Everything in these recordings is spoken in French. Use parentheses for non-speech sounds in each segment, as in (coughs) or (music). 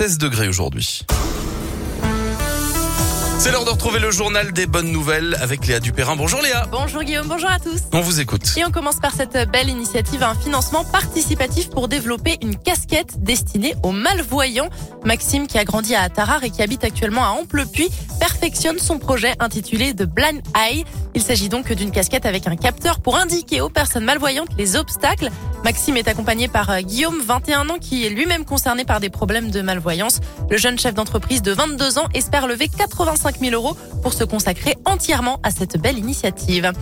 16 degrés aujourd'hui. C'est l'heure de retrouver le journal des bonnes nouvelles avec Léa Dupérin. Bonjour Léa. Bonjour Guillaume, bonjour à tous. On vous écoute. Et on commence par cette belle initiative, un financement participatif pour développer une casquette destinée aux malvoyants. Maxime, qui a grandi à Tarare et qui habite actuellement à Amplepuis, perfectionne son projet intitulé The Blind Eye. Il s'agit donc d'une casquette avec un capteur pour indiquer aux personnes malvoyantes les obstacles. Maxime est accompagné par euh, Guillaume, 21 ans, qui est lui-même concerné par des problèmes de malvoyance. Le jeune chef d'entreprise de 22 ans espère lever 85 000 euros pour se consacrer entièrement à cette belle initiative.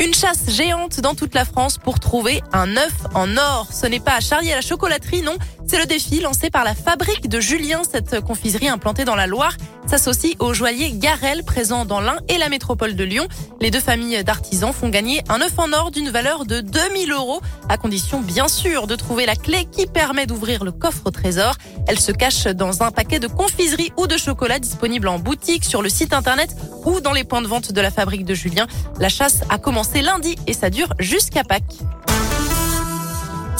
Une chasse géante dans toute la France pour trouver un œuf en or. Ce n'est pas à Charlie à la chocolaterie, non. C'est le défi lancé par la fabrique de Julien, cette confiserie implantée dans la Loire s'associe au joaillier Garel présent dans l'Ain et la métropole de Lyon. Les deux familles d'artisans font gagner un œuf en or d'une valeur de 2000 euros, à condition bien sûr de trouver la clé qui permet d'ouvrir le coffre au trésor. Elle se cache dans un paquet de confiserie ou de chocolat disponible en boutique, sur le site internet ou dans les points de vente de la fabrique de Julien. La chasse a commencé lundi et ça dure jusqu'à Pâques.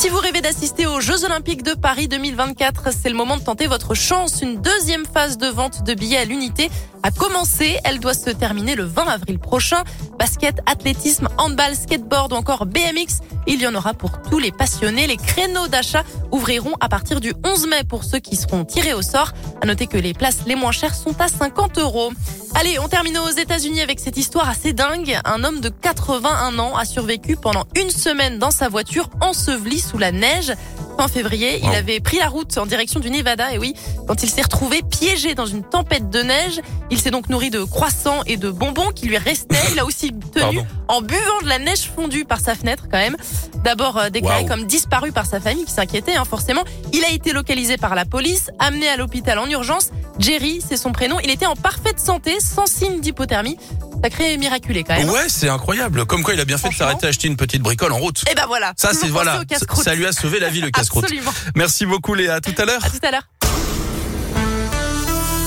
Si vous rêvez d'assister aux Jeux Olympiques de Paris 2024, c'est le moment de tenter votre chance. Une deuxième phase de vente de billets à l'unité a commencé. Elle doit se terminer le 20 avril prochain. Basket, athlétisme, handball, skateboard ou encore BMX. Il y en aura pour tous les passionnés. Les créneaux d'achat ouvriront à partir du 11 mai pour ceux qui seront tirés au sort. À noter que les places les moins chères sont à 50 euros. Allez, on termine aux États-Unis avec cette histoire assez dingue. Un homme de 81 ans a survécu pendant une semaine dans sa voiture ensevelie sous la neige. Fin février, il avait pris la route en direction du Nevada et oui, quand il s'est retrouvé piégé dans une tempête de neige, il s'est donc nourri de croissants et de bonbons qui lui restaient. Il a aussi (coughs) tenu en buvant de la neige fondue par sa fenêtre quand même. D'abord euh, déclaré comme disparu par sa famille qui s'inquiétait hein, forcément. Il a été localisé par la police, amené à l'hôpital en urgence. Jerry, c'est son prénom. Il était en parfaite santé, sans signe d'hypothermie. Sacré miraculé quand même. Ouais, c'est incroyable. Comme quoi, il a bien fait de s'arrêter à acheter une petite bricole en route. Et ben voilà. Ça, c'est voilà. Ça lui a sauvé la vie, le casse-croûte. Merci beaucoup, Léa. À tout à l'heure. À tout à l'heure.